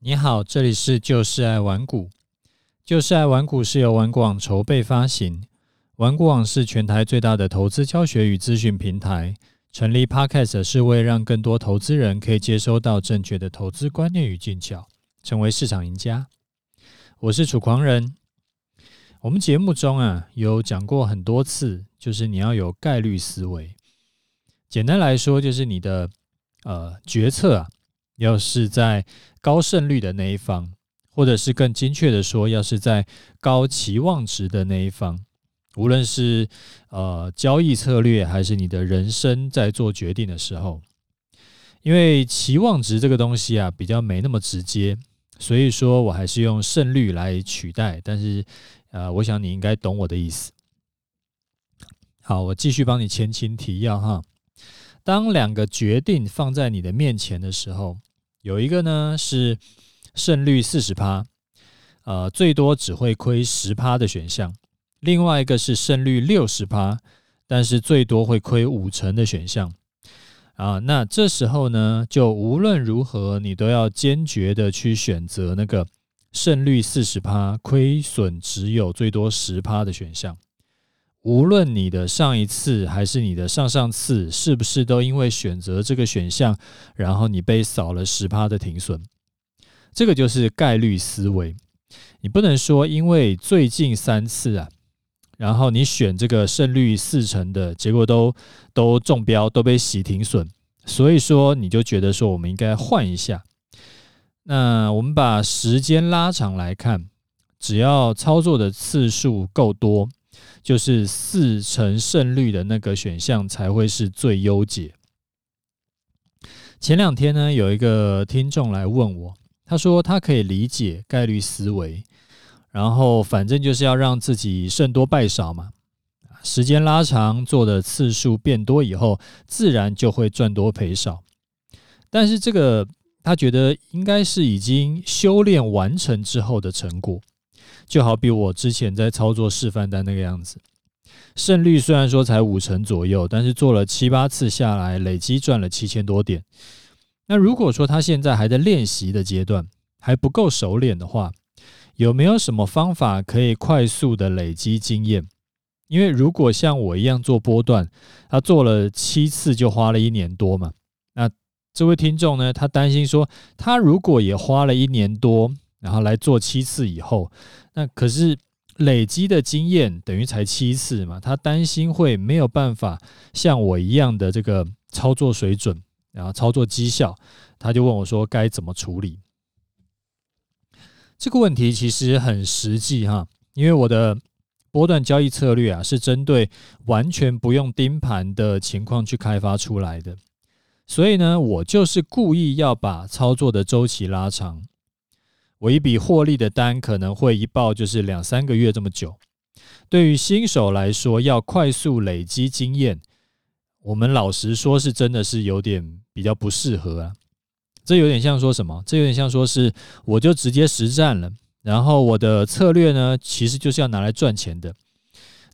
你好，这里是就是爱玩股。就是爱玩股是由玩股网筹备发行，玩股网是全台最大的投资教学与资讯平台。成立 Podcast 是为让更多投资人可以接收到正确的投资观念与技巧，成为市场赢家。我是楚狂人。我们节目中啊有讲过很多次，就是你要有概率思维。简单来说，就是你的呃决策啊。要是在高胜率的那一方，或者是更精确的说，要是在高期望值的那一方，无论是呃交易策略，还是你的人生在做决定的时候，因为期望值这个东西啊比较没那么直接，所以说我还是用胜率来取代。但是呃，我想你应该懂我的意思。好，我继续帮你前情提要哈。当两个决定放在你的面前的时候，有一个呢是胜率四十趴，呃，最多只会亏十趴的选项；另外一个是胜率六十趴，但是最多会亏五成的选项。啊，那这时候呢，就无论如何，你都要坚决的去选择那个胜率四十趴、亏损只有最多十趴的选项。无论你的上一次还是你的上上次，是不是都因为选择这个选项，然后你被扫了十趴的停损？这个就是概率思维。你不能说因为最近三次啊，然后你选这个胜率四成的结果都都中标，都被洗停损，所以说你就觉得说我们应该换一下。那我们把时间拉长来看，只要操作的次数够多。就是四成胜率的那个选项才会是最优解。前两天呢，有一个听众来问我，他说他可以理解概率思维，然后反正就是要让自己胜多败少嘛。时间拉长，做的次数变多以后，自然就会赚多赔少。但是这个他觉得应该是已经修炼完成之后的成果。就好比我之前在操作示范单那个样子，胜率虽然说才五成左右，但是做了七八次下来，累积赚了七千多点。那如果说他现在还在练习的阶段，还不够熟练的话，有没有什么方法可以快速的累积经验？因为如果像我一样做波段，他做了七次就花了一年多嘛。那这位听众呢，他担心说，他如果也花了一年多。然后来做七次以后，那可是累积的经验等于才七次嘛？他担心会没有办法像我一样的这个操作水准，然后操作绩效，他就问我说该怎么处理？这个问题其实很实际哈，因为我的波段交易策略啊是针对完全不用盯盘的情况去开发出来的，所以呢，我就是故意要把操作的周期拉长。我一笔获利的单可能会一报就是两三个月这么久。对于新手来说，要快速累积经验，我们老实说是真的是有点比较不适合啊。这有点像说什么？这有点像说是我就直接实战了，然后我的策略呢，其实就是要拿来赚钱的。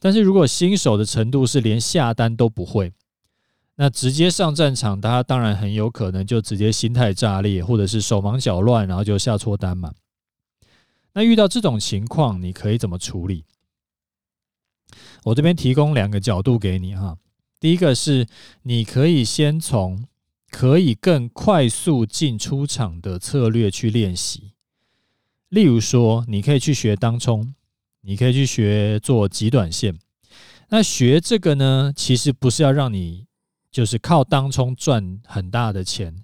但是如果新手的程度是连下单都不会。那直接上战场，大家当然很有可能就直接心态炸裂，或者是手忙脚乱，然后就下错单嘛。那遇到这种情况，你可以怎么处理？我这边提供两个角度给你哈。第一个是，你可以先从可以更快速进出场的策略去练习。例如说，你可以去学当冲，你可以去学做极短线。那学这个呢，其实不是要让你。就是靠当冲赚很大的钱，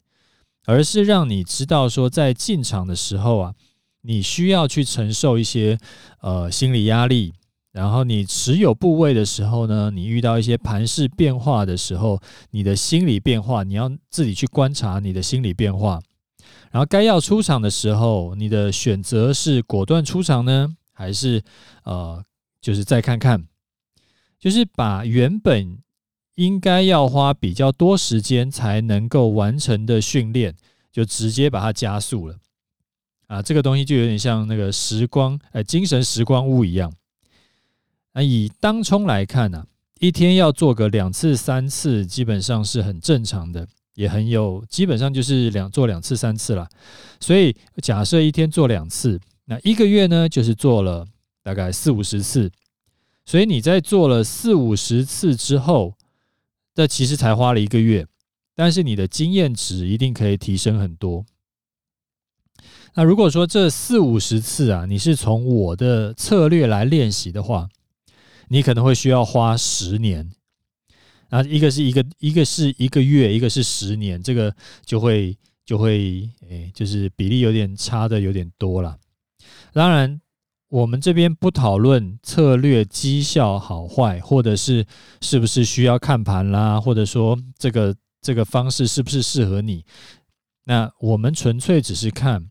而是让你知道说，在进场的时候啊，你需要去承受一些呃心理压力。然后你持有部位的时候呢，你遇到一些盘势变化的时候，你的心理变化，你要自己去观察你的心理变化。然后该要出场的时候，你的选择是果断出场呢，还是呃，就是再看看，就是把原本。应该要花比较多时间才能够完成的训练，就直接把它加速了啊！这个东西就有点像那个时光，呃，精神时光屋一样。那以当冲来看呢，一天要做个两次、三次，基本上是很正常的，也很有，基本上就是两做两次三次了。所以假设一天做两次，那一个月呢就是做了大概四五十次。所以你在做了四五十次之后，这其实才花了一个月，但是你的经验值一定可以提升很多。那如果说这四五十次啊，你是从我的策略来练习的话，你可能会需要花十年。啊，一个是一个，一个是一个月，一个是十年，这个就会就会，诶，就是比例有点差的有点多了。当然，我们这边不讨论策略绩效好坏，或者是是不是需要看盘啦，或者说这个这个方式是不是适合你。那我们纯粹只是看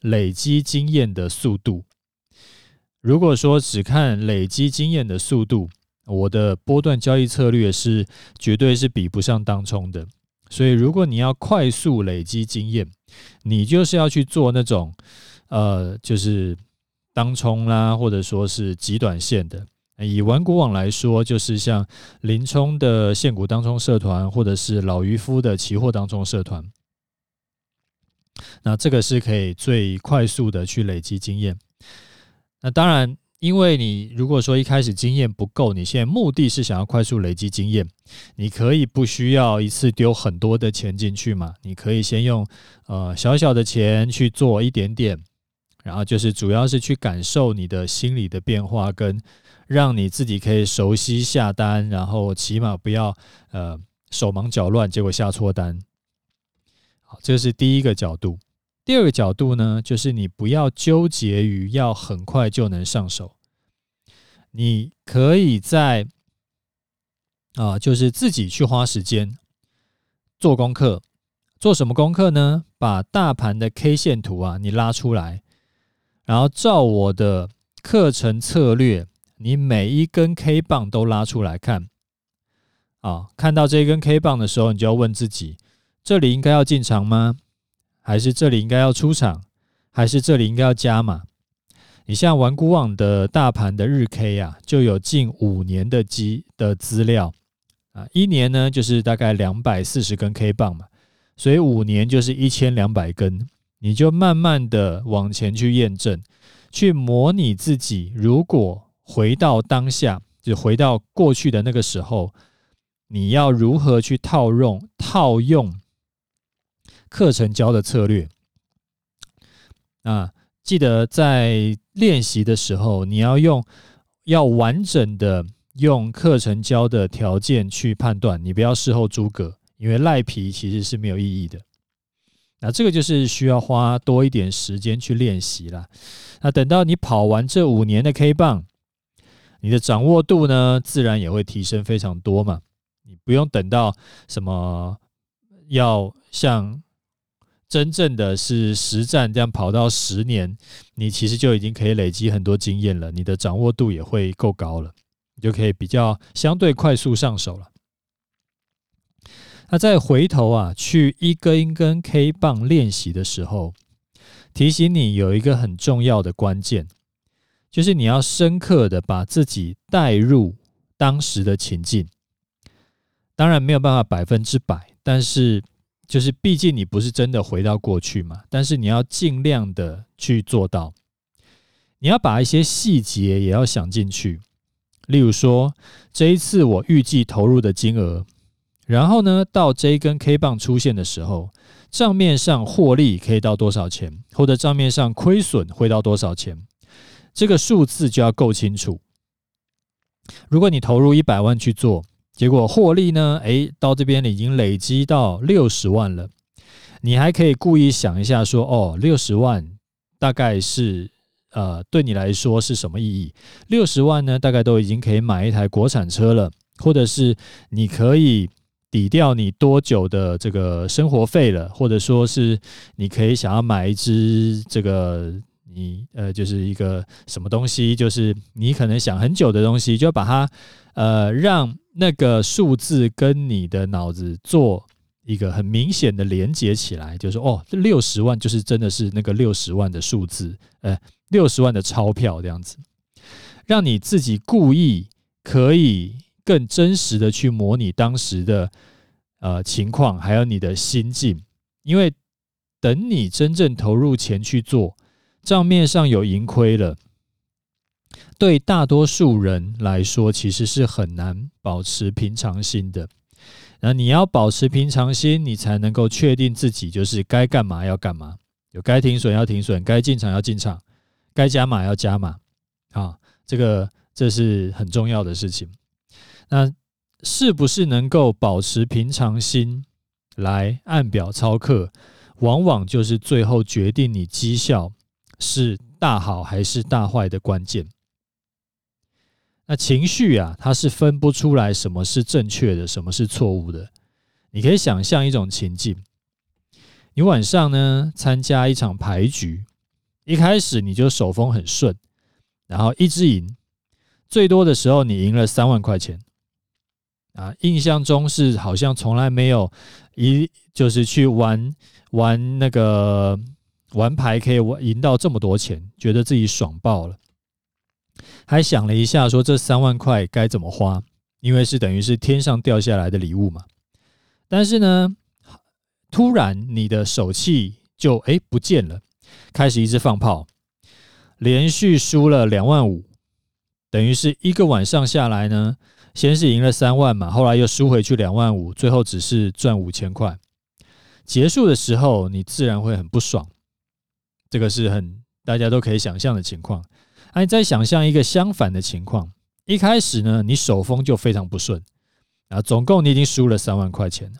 累积经验的速度。如果说只看累积经验的速度，我的波段交易策略是绝对是比不上当冲的，所以如果你要快速累积经验，你就是要去做那种，呃，就是当冲啦，或者说是极短线的。以玩股网来说，就是像林冲的现股当冲社团，或者是老渔夫的期货当冲社团，那这个是可以最快速的去累积经验。那当然。因为你如果说一开始经验不够，你现在目的是想要快速累积经验，你可以不需要一次丢很多的钱进去嘛？你可以先用呃小小的钱去做一点点，然后就是主要是去感受你的心理的变化，跟让你自己可以熟悉下单，然后起码不要呃手忙脚乱，结果下错单。好，这是第一个角度。第二个角度呢，就是你不要纠结于要很快就能上手，你可以在啊，就是自己去花时间做功课。做什么功课呢？把大盘的 K 线图啊，你拉出来，然后照我的课程策略，你每一根 K 棒都拉出来看。啊，看到这一根 K 棒的时候，你就要问自己：这里应该要进场吗？还是这里应该要出场，还是这里应该要加码？你像玩股网的大盘的日 K 啊，就有近五年的基的资料啊，一年呢就是大概两百四十根 K 棒嘛，所以五年就是一千两百根，你就慢慢的往前去验证，去模拟自己如果回到当下，就回到过去的那个时候，你要如何去套用套用？课程教的策略啊，记得在练习的时候，你要用要完整的用课程教的条件去判断，你不要事后诸葛，因为赖皮其实是没有意义的。那这个就是需要花多一点时间去练习了。那等到你跑完这五年的 K 棒，你的掌握度呢，自然也会提升非常多嘛。你不用等到什么要像。真正的是实战这样跑到十年，你其实就已经可以累积很多经验了，你的掌握度也会够高了，你就可以比较相对快速上手了。那再回头啊，去一根一根 K 棒练习的时候，提醒你有一个很重要的关键，就是你要深刻的把自己带入当时的情境。当然没有办法百分之百，但是。就是，毕竟你不是真的回到过去嘛，但是你要尽量的去做到。你要把一些细节也要想进去，例如说，这一次我预计投入的金额，然后呢，到这一根 K 棒出现的时候，账面上获利可以到多少钱，或者账面上亏损会到多少钱，这个数字就要够清楚。如果你投入一百万去做，结果获利呢？诶，到这边已经累积到六十万了。你还可以故意想一下，说哦，六十万大概是呃，对你来说是什么意义？六十万呢，大概都已经可以买一台国产车了，或者是你可以抵掉你多久的这个生活费了，或者说是你可以想要买一支这个你呃，就是一个什么东西，就是你可能想很久的东西，就要把它呃让。那个数字跟你的脑子做一个很明显的连接起来，就是哦，这六十万就是真的是那个六十万的数字，呃，六十万的钞票这样子，让你自己故意可以更真实的去模拟当时的呃情况，还有你的心境，因为等你真正投入钱去做，账面上有盈亏了，对大多数人来说，其实是很难保持平常心的。那你要保持平常心，你才能够确定自己就是该干嘛要干嘛，有该停损要停损，该进场要进场，该加码要加码。啊，这个这是很重要的事情。那是不是能够保持平常心来按表操课，往往就是最后决定你绩效是大好还是大坏的关键。那情绪啊，它是分不出来什么是正确的，什么是错误的。你可以想象一种情境：你晚上呢参加一场牌局，一开始你就手风很顺，然后一直赢，最多的时候你赢了三万块钱啊！印象中是好像从来没有一就是去玩玩那个玩牌可以赢到这么多钱，觉得自己爽爆了。还想了一下，说这三万块该怎么花，因为是等于是天上掉下来的礼物嘛。但是呢，突然你的手气就哎不见了，开始一直放炮，连续输了两万五，等于是一个晚上下来呢，先是赢了三万嘛，后来又输回去两万五，最后只是赚五千块。结束的时候，你自然会很不爽，这个是很大家都可以想象的情况。哎，再想象一个相反的情况，一开始呢，你手风就非常不顺。啊，总共你已经输了三万块钱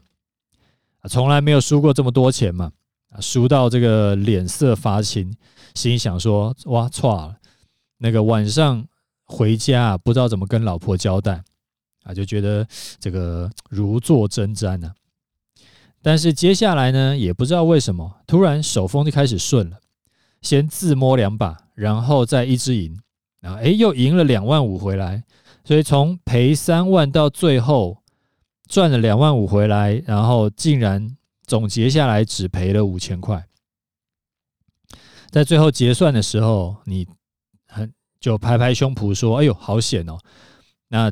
啊，从来没有输过这么多钱嘛。啊，输到这个脸色发青，心想说哇，错了，那个晚上回家不知道怎么跟老婆交代。啊，就觉得这个如坐针毡呢。但是接下来呢，也不知道为什么，突然手风就开始顺了，先自摸两把。然后再一直赢，然后哎，又赢了两万五回来，所以从赔三万到最后赚了两万五回来，然后竟然总结下来只赔了五千块。在最后结算的时候，你很就拍拍胸脯说：“哎呦，好险哦！”那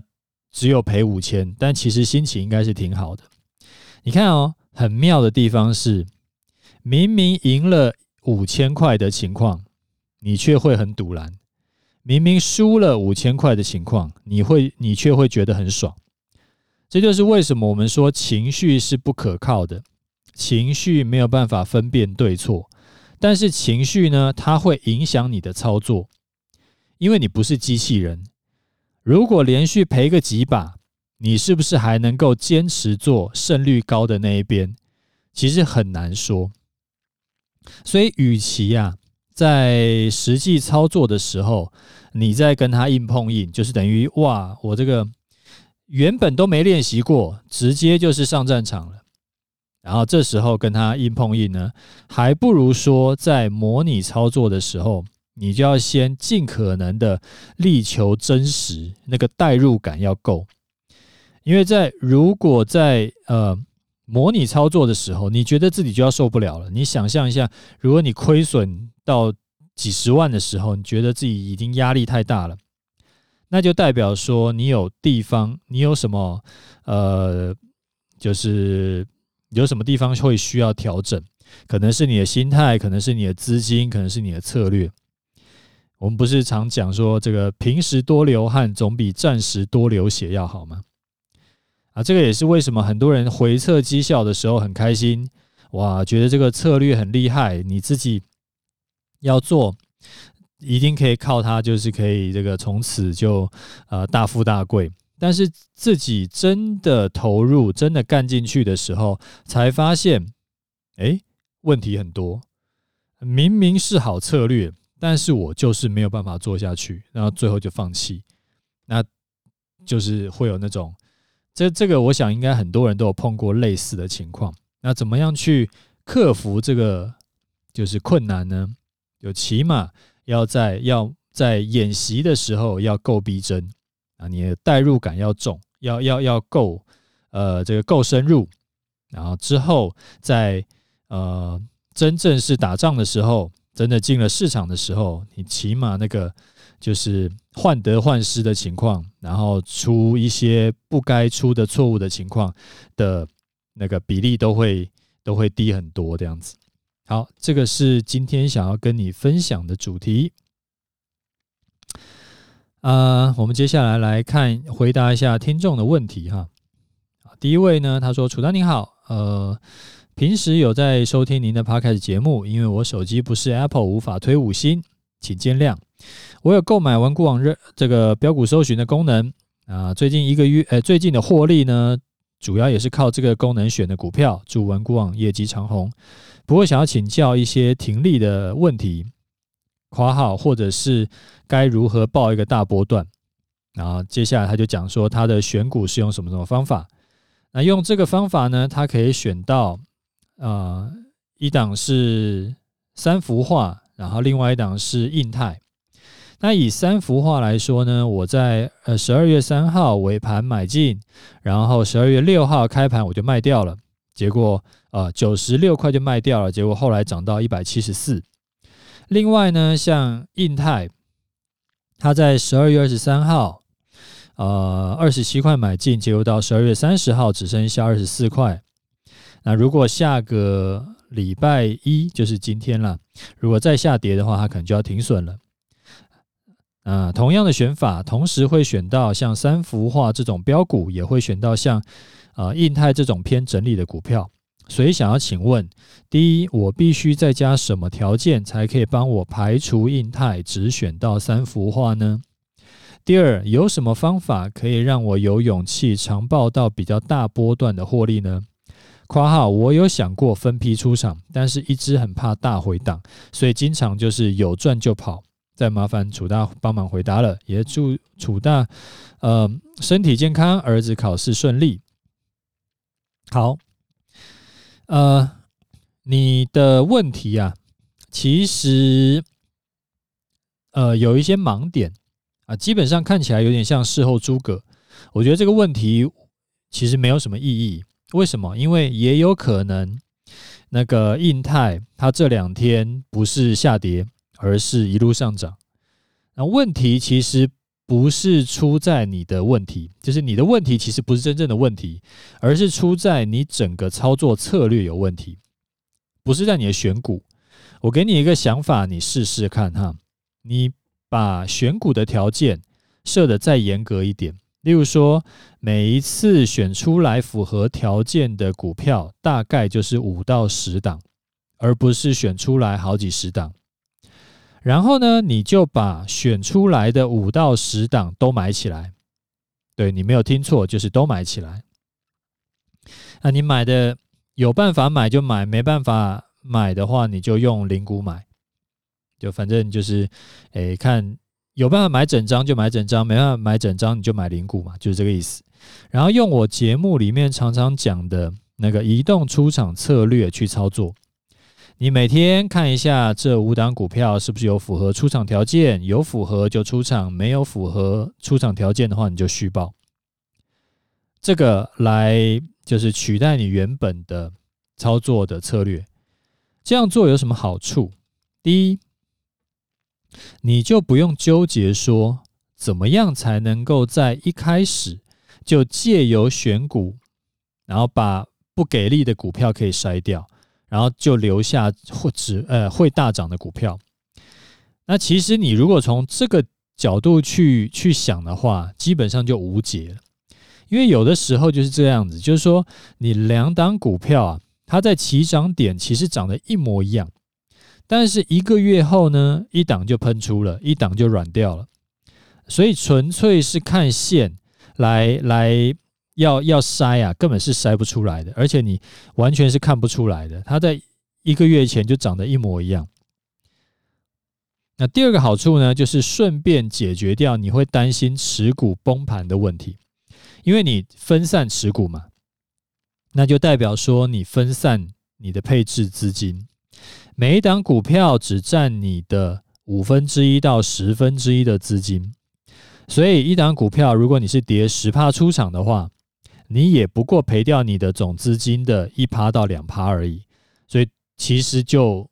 只有赔五千，但其实心情应该是挺好的。你看哦，很妙的地方是，明明赢了五千块的情况。你却会很赌烂，明明输了五千块的情况，你会你却会觉得很爽。这就是为什么我们说情绪是不可靠的，情绪没有办法分辨对错，但是情绪呢，它会影响你的操作，因为你不是机器人。如果连续赔个几把，你是不是还能够坚持做胜率高的那一边？其实很难说。所以，与其呀。在实际操作的时候，你在跟他硬碰硬，就是等于哇，我这个原本都没练习过，直接就是上战场了。然后这时候跟他硬碰硬呢，还不如说在模拟操作的时候，你就要先尽可能的力求真实，那个代入感要够。因为在如果在呃模拟操作的时候，你觉得自己就要受不了了。你想象一下，如果你亏损。到几十万的时候，你觉得自己已经压力太大了，那就代表说你有地方，你有什么呃，就是有什么地方会需要调整，可能是你的心态，可能是你的资金，可能是你的策略。我们不是常讲说，这个平时多流汗总比战时多流血要好吗？啊，这个也是为什么很多人回测绩效的时候很开心，哇，觉得这个策略很厉害，你自己。要做，一定可以靠它，就是可以这个从此就呃大富大贵。但是自己真的投入、真的干进去的时候，才发现，哎，问题很多。明明是好策略，但是我就是没有办法做下去，然后最后就放弃。那就是会有那种，这这个我想应该很多人都有碰过类似的情况。那怎么样去克服这个就是困难呢？就起码要在要在演习的时候要够逼真啊，你的代入感要重，要要要够，呃，这个够深入，然后之后在呃真正是打仗的时候，真的进了市场的时候，你起码那个就是患得患失的情况，然后出一些不该出的错误的情况的那个比例都会都会低很多这样子。好，这个是今天想要跟你分享的主题。呃，我们接下来来看回答一下听众的问题哈。第一位呢，他说：“楚丹你好，呃，平时有在收听您的 Podcast 节目，因为我手机不是 Apple，无法推五星，请见谅。我有购买玩股网热这个标股搜寻的功能啊、最近一个月，呃，最近的获利呢，主要也是靠这个功能选的股票，祝文股网业绩长虹。不过想要请教一些停利的问题，括号或者是该如何报一个大波段。然后接下来他就讲说他的选股是用什么什么方法。”那用这个方法呢，它可以选到，呃，一档是三幅画，然后另外一档是印泰。那以三幅画来说呢，我在呃十二月三号尾盘买进，然后十二月六号开盘我就卖掉了，结果呃九十六块就卖掉了，结果后来涨到一百七十四。另外呢，像印泰，它在十二月二十三号。呃，二十七块买进，结果到十二月三十号只剩下二十四块。那如果下个礼拜一就是今天了，如果再下跌的话，它可能就要停损了。啊、同样的选法，同时会选到像三福画这种标股，也会选到像啊、印泰这种偏整理的股票。所以想要请问，第一，我必须再加什么条件才可以帮我排除印泰，只选到三福画呢？第二，有什么方法可以让我有勇气长报到比较大波段的获利呢？括号我有想过分批出场，但是一直很怕大回档，所以经常就是有赚就跑。再麻烦楚大帮忙回答了，也祝楚大呃身体健康，儿子考试顺利。好，呃，你的问题啊，其实呃有一些盲点。啊，基本上看起来有点像事后诸葛。我觉得这个问题其实没有什么意义。为什么？因为也有可能那个印泰它这两天不是下跌，而是一路上涨。那问题其实不是出在你的问题，就是你的问题其实不是真正的问题，而是出在你整个操作策略有问题，不是在你的选股。我给你一个想法，你试试看哈，你。把选股的条件设得再严格一点，例如说，每一次选出来符合条件的股票，大概就是五到十档，而不是选出来好几十档。然后呢，你就把选出来的五到十档都买起来。对，你没有听错，就是都买起来。那你买的有办法买就买，没办法买的话，你就用零股买。就反正就是，诶、看有办法买整张就买整张，没办法买整张你就买零股嘛，就是这个意思。然后用我节目里面常常讲的那个移动出场策略去操作。你每天看一下这五档股票是不是有符合出场条件，有符合就出场，没有符合出场条件的话你就续报。这个来就是取代你原本的操作的策略。这样做有什么好处？第一。你就不用纠结说怎么样才能够在一开始就借由选股，然后把不给力的股票可以筛掉，然后就留下或只呃会大涨的股票。那其实你如果从这个角度去去想的话，基本上就无解了，因为有的时候就是这样子，就是说你两档股票啊，它在起涨点其实涨得一模一样。但是一个月后呢，一档就喷出了，一档就软掉了，所以纯粹是看线来来要要筛啊，根本是筛不出来的，而且你完全是看不出来的，它在一个月前就长得一模一样。那第二个好处呢，就是顺便解决掉你会担心持股崩盘的问题，因为你分散持股嘛，那就代表说你分散你的配置资金。每一档股票只占你的五分之一到十分之一的资金，所以一档股票如果你是跌十趴出场的话，你也不过赔掉你的总资金的一趴到两趴而已。所以其实就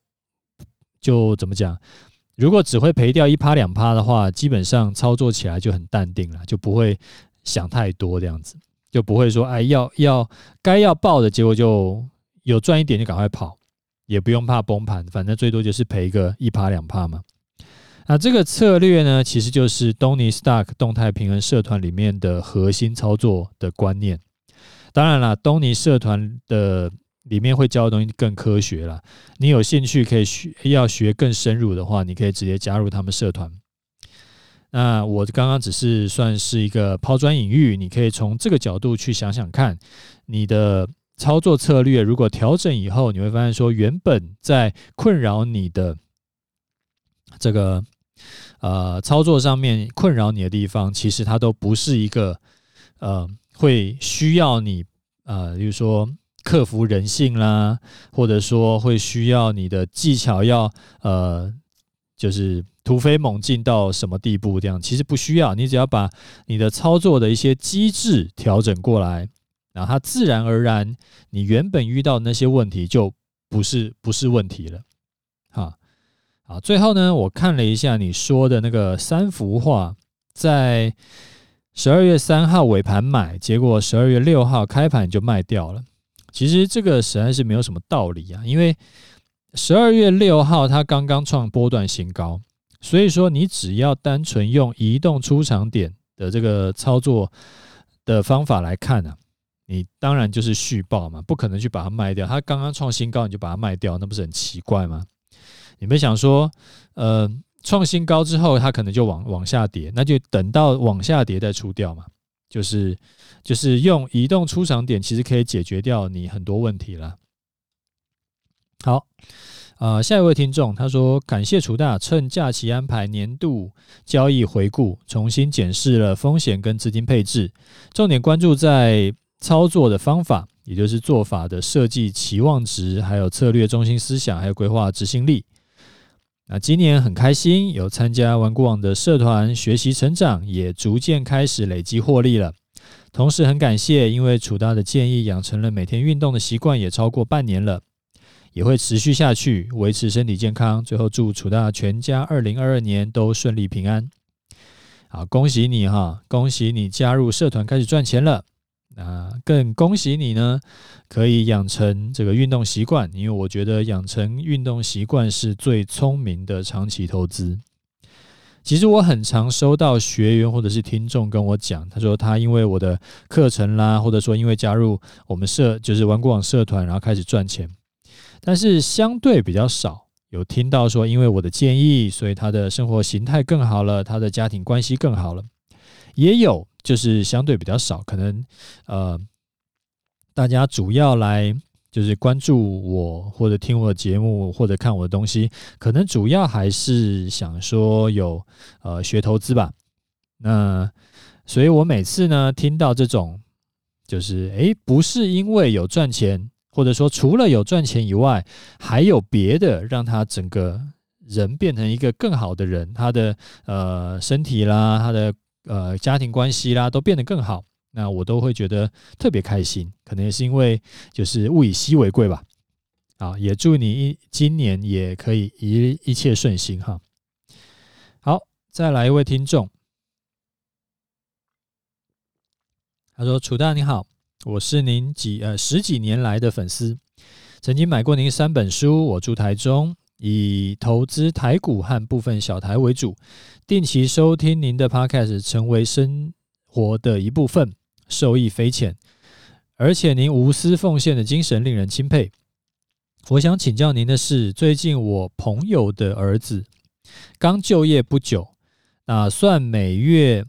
就怎么讲，如果只会赔掉一趴两趴的话，基本上操作起来就很淡定了，就不会想太多这样子。就不会说哎要要该要爆的结果就有赚一点就赶快跑，也不用怕崩盘，反正最多就是赔个一趴两趴嘛。那这个策略呢，其实就是 Tony Stark 动态平衡社团里面的核心操作的观念。当然了，东尼社团的里面会教的东西更科学了。你有兴趣可以学，要学更深入的话，你可以直接加入他们社团。那我刚刚只是算是一个抛砖引玉，你可以从这个角度去想想看，你的操作策略如果调整以后，你会发现说，原本在困扰你的这个呃操作上面困扰你的地方，其实它都不是一个呃会需要你呃，比如说克服人性啦，或者说会需要你的技巧要呃，就是。突飞猛进到什么地步？这样其实不需要，你只要把你的操作的一些机制调整过来，然后它自然而然，你原本遇到那些问题就不是不是问题了。哈，好，最后呢，我看了一下你说的那个三幅画，在十二月三号尾盘买，结果十二月六号开盘就卖掉了。其实这个实在是没有什么道理啊，因为十二月六号它刚刚创波段新高。所以说，你只要单纯用移动出场点的这个操作的方法来看呢、你当然就是续报嘛，不可能去把它卖掉。它刚刚创新高，你就把它卖掉，那不是很奇怪吗？你们想说，呃，创新高之后，它可能就往往下跌，那就等到往下跌再出掉嘛。就是就是用移动出场点，其实可以解决掉你很多问题了。好。呃，下一位听众他说：“感谢楚大，趁假期安排年度交易回顾，重新检视了风险跟资金配置，重点关注在操作的方法，也就是做法的设计、期望值，还有策略中心思想，还有规划执行力。那今年很开心，有参加玩股网的社团学习成长，也逐渐开始累积获利了。同时很感谢，因为楚大的建议，养成了每天运动的习惯，也超过半年了。”也会持续下去，维持身体健康。最后祝楚大全家二零二二年都顺利平安。好，恭喜你哈！恭喜你加入社团开始赚钱了。那更恭喜你呢，可以养成这个运动习惯。因为我觉得养成运动习惯是最聪明的长期投资。其实我很常收到学员或者是听众跟我讲，他说他因为我的课程啦，或者说因为加入我们社就是玩股网社团，然后开始赚钱。但是相对比较少有听到说，因为我的建议，所以他的生活形态更好了，他的家庭关系更好了。也有就是相对比较少，可能呃，大家主要来就是关注我或者听我的节目或者看我的东西，可能主要还是想说有呃学投资吧。那所以我每次呢听到这种，就是诶，不是因为有赚钱。或者说，除了有赚钱以外，还有别的让他整个人变成一个更好的人，他的呃身体啦，他的呃家庭关系啦，都变得更好，那我都会觉得特别开心。可能也是因为就是物以稀为贵吧。啊，也祝你今年也可以一一切顺心哈。好，再来一位听众，他说：“楚大你好。”我是您几呃十几年来的粉丝，曾经买过您三本书。我住台中，以投资台股和部分小台为主，定期收听您的 Podcast，成为生活的一部分，受益匪浅。而且您无私奉献的精神令人钦佩。我想请教您的是，最近我朋友的儿子刚就业不久，打算每月。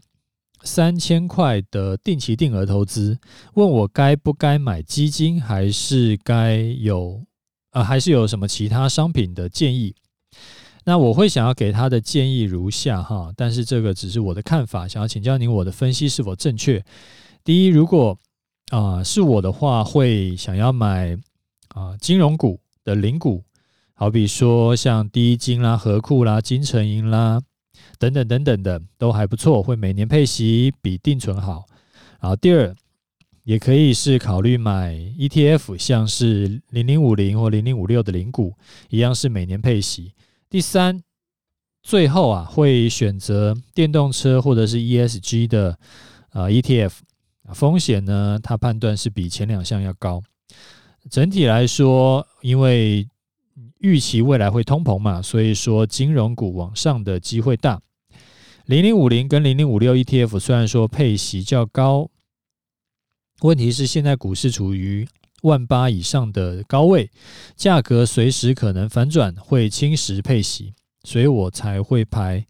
三千块的定期定额投资，问我该不该买基金，还是该有呃，还是有什么其他商品的建议？那我会想要给他的建议如下哈，但是这个只是我的看法，想要请教您我的分析是否正确？第一，如果啊、是我的话，会想要买啊、金融股的零股，好比说像第一金啦、合库啦、金城银啦。等等等等的都还不错，会每年配息比定存好。然后第二，也可以是考虑买 ETF，像是零零五零或零零五六的零股，一样是每年配息。第三，最后啊会选择电动车或者是 ESG 的啊 ETF 风险呢，它判断是比前两项要高。整体来说，因为预期未来会通膨嘛，所以说金融股往上的机会大。零零五零跟零零五六 ETF 虽然说配息较高，问题是现在股市处于万八以上的高位，价格随时可能反转，会侵蚀配息，所以我才会排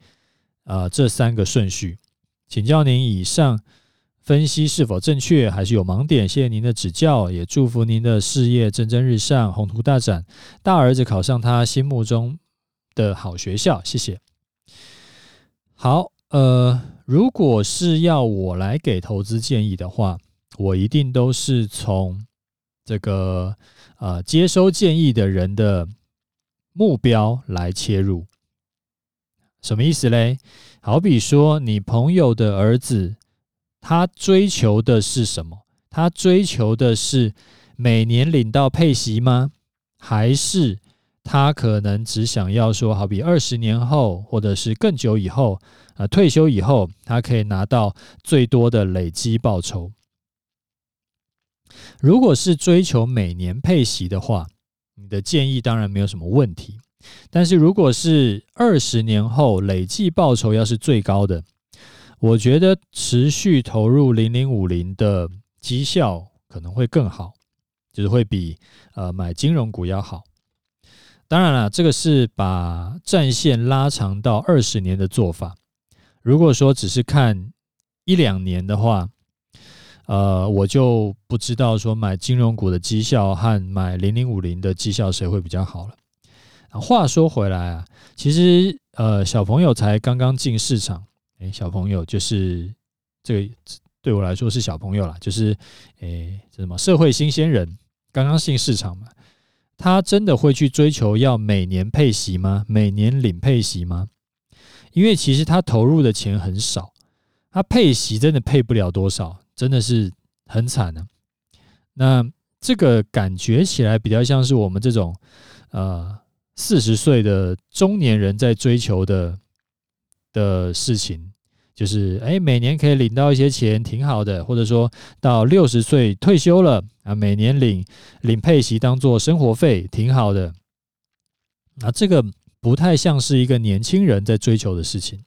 啊、这三个顺序。请教您以上分析是否正确，还是有盲点？谢谢您的指教，也祝福您的事业蒸蒸日上，宏图大展。大儿子考上他心目中的好学校，谢谢。好，呃，如果是要我来给投资建议的话，我一定都是从这个呃接收建议的人的目标来切入。什么意思嘞？好比说，你朋友的儿子，他追求的是什么？他追求的是每年领到配息吗？还是他可能只想要说，好比二十年后，或者是更久以后，呃，退休以后，他可以拿到最多的累积报酬？如果是追求每年配息的话，你的建议当然没有什么问题。但是，如果是二十年后累计报酬要是最高的，我觉得持续投入零零五零的绩效可能会更好，就是会比呃买金融股要好。当然了，这个是把战线拉长到二十年的做法。如果说只是看一两年的话，呃，我就不知道说买金融股的绩效和买零零五零的绩效谁会比较好了。话说回来啊，其实呃，小朋友才刚刚进市场，诶，小朋友就是这个对我来说是小朋友啦，就是诶，这什么社会新鲜人，刚刚进市场嘛，他真的会去追求要每年配息吗？每年领配息吗？因为其实他投入的钱很少，他配息真的配不了多少，真的是很惨的。那这个感觉起来比较像是我们这种呃。四十岁的中年人在追求的的事情，就是哎，每年可以领到一些钱，挺好的。或者说到六十岁退休了啊，每年领领配息当做生活费，挺好的。啊，这个不太像是一个年轻人在追求的事情。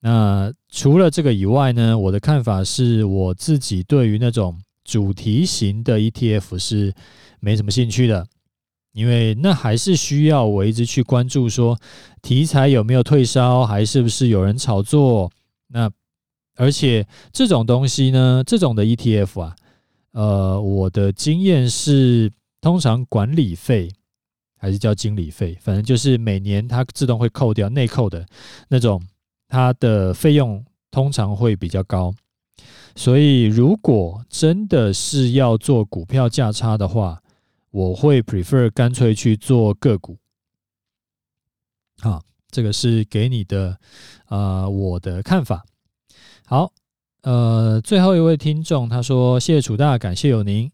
那除了这个以外呢，我的看法是我自己对于那种主题型的 ETF 是没什么兴趣的。因为那还是需要我一直去关注，说题材有没有退烧，还是不是有人炒作？那而且这种东西呢，这种的 ETF 啊，呃，我的经验是，通常管理费还是叫经理费，反正就是每年它自动会扣掉内扣的那种，它的费用通常会比较高。所以如果真的是要做股票价差的话，我会 prefer 干脆去做个股，好，这个是给你的，呃，我的看法。好，呃，最后一位听众他说：“谢谢楚大，感谢有您。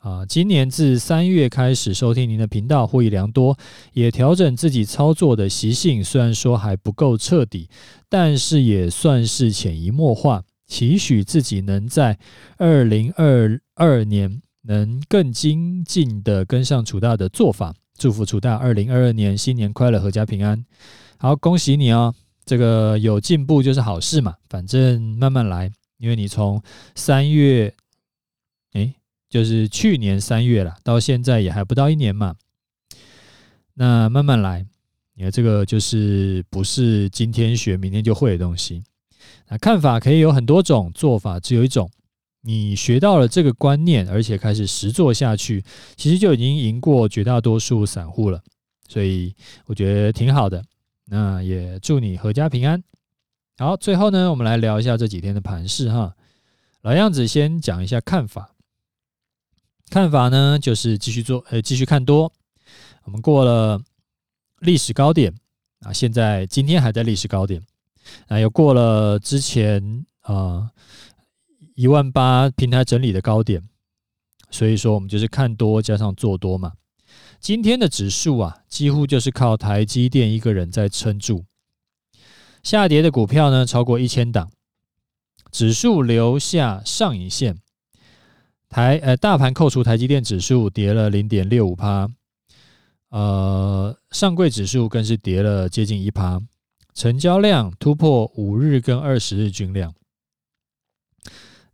啊，今年自三月开始收听您的频道，获益良多，也调整自己操作的习性。虽然说还不够彻底，但是也算是潜移默化。期许自己能在二零二二年。”能更精进的跟上楚大的做法，祝福楚大二零二二年新年快乐，阖家平安。好，恭喜你哦，这个有进步就是好事嘛，反正慢慢来，因为你从三月，诶，就是去年三月了，到现在也还不到一年嘛，那慢慢来，你看这个就是不是今天学明天就会的东西。那看法可以有很多种，做法只有一种。你学到了这个观念，而且开始实做下去，其实就已经赢过绝大多数散户了，所以我觉得挺好的。那也祝你阖家平安。好，最后呢，我们来聊一下这几天的盘势哈。老样子，先讲一下看法。看法呢，就是继续做，呃，继续看多。我们过了历史高点啊，现在今天还在历史高点啊，又过了之前啊。一万八平台整理的高点，所以说我们就是看多加上做多嘛。今天的指数啊，几乎就是靠台积电一个人在撑住。下跌的股票呢，超过一千档，指数留下上影线，台呃大盘扣除台积电指数跌了零点六五趴，呃上柜指数更是跌了接近一趴，成交量突破五日跟二十日均量，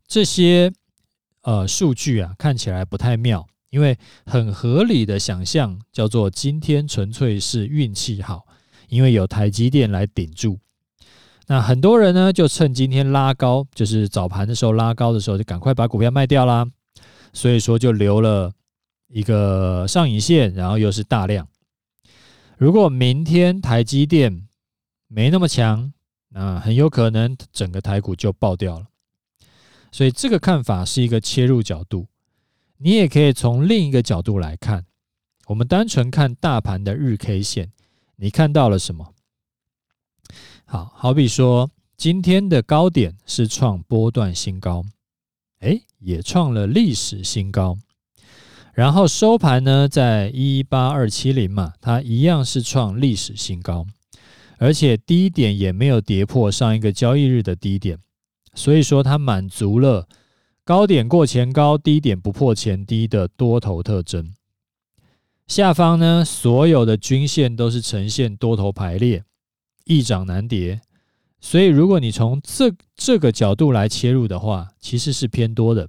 这些呃数据啊看起来不太妙，因为很合理的想象叫做今天纯粹是运气好，因为有台积电来顶住。那很多人呢，就趁今天拉高，就是早盘的时候拉高的时候，就赶快把股票卖掉啦。所以说就留了一个上影线，然后又是大量。如果明天台积电没那么强，那很有可能整个台股就爆掉了。所以这个看法是一个切入角度。你也可以从另一个角度来看，我们单纯看大盘的日 K 线，你看到了什么？好，好比说，今天的高点是创波段新高，诶，也创了历史新高。然后收盘呢，在一八二七零嘛，它一样是创历史新高，而且低点也没有跌破上一个交易日的低点，所以说它满足了高点过前高，低点不破前低的多头特征。下方呢，所有的均线都是呈现多头排列。易涨难跌，所以如果你从这这个角度来切入的话，其实是偏多的。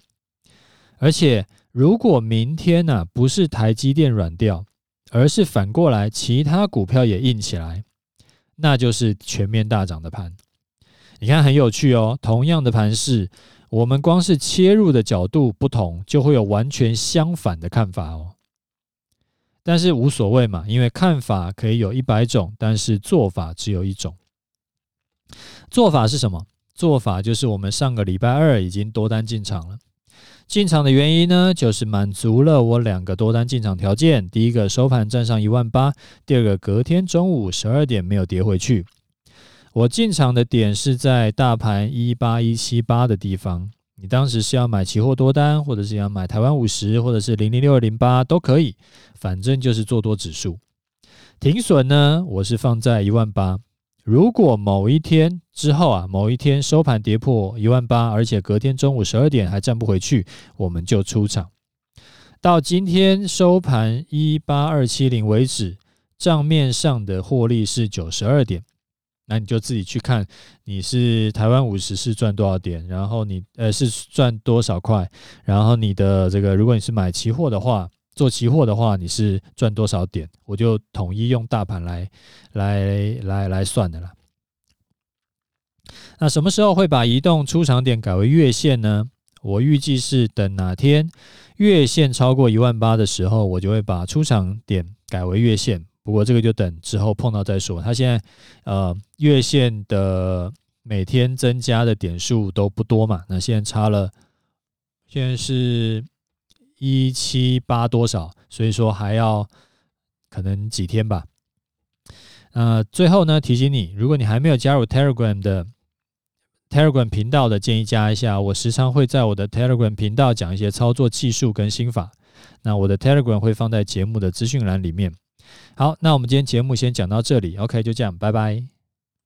而且如果明天呢、不是台积电软掉，而是反过来其他股票也硬起来，那就是全面大涨的盘。你看很有趣哦，同样的盘势，我们光是切入的角度不同，就会有完全相反的看法哦。但是无所谓嘛，因为看法可以有一百种，但是做法只有一种。做法是什么？做法就是我们上个礼拜二已经多单进场了。进场的原因呢，就是满足了我两个多单进场条件：第一个收盘站上一万八；第二个隔天中午十二点没有跌回去。我进场的点是在大盘一八一七八的地方。你当时是要买期货多单，或者是要买台湾五十，或者是零零六二零八都可以，反正就是做多指数。停损呢，我是放在一万八。如果某一天之后啊，某一天收盘跌破一万八，而且隔天中午十二点还站不回去，我们就出场。到今天收盘一八二七零为止，账面上的获利是九十二点。那你就自己去看，你是台湾五十是赚多少点，然后你呃是赚多少块，然后你的这个，如果你是买期货的话，做期货的话，你是赚多少点，我就统一用大盘来来来来算的啦。那什么时候会把移动出场点改为月线呢？我预计是等哪天月线超过一万八的时候，我就会把出场点改为月线。不过这个就等之后碰到再说。它现在呃月线的每天增加的点数都不多嘛，那现在差了，现在是一七八多少，所以说还要可能几天吧。呃，最后呢，提醒你，如果你还没有加入 Telegram 的 Telegram 频道的，建议加一下。我时常会在我的 Telegram 频道讲一些操作技术跟心法。那我的 Telegram 会放在节目的资讯栏里面。好，那我们今天节目先讲到这里，OK，就这样，拜拜。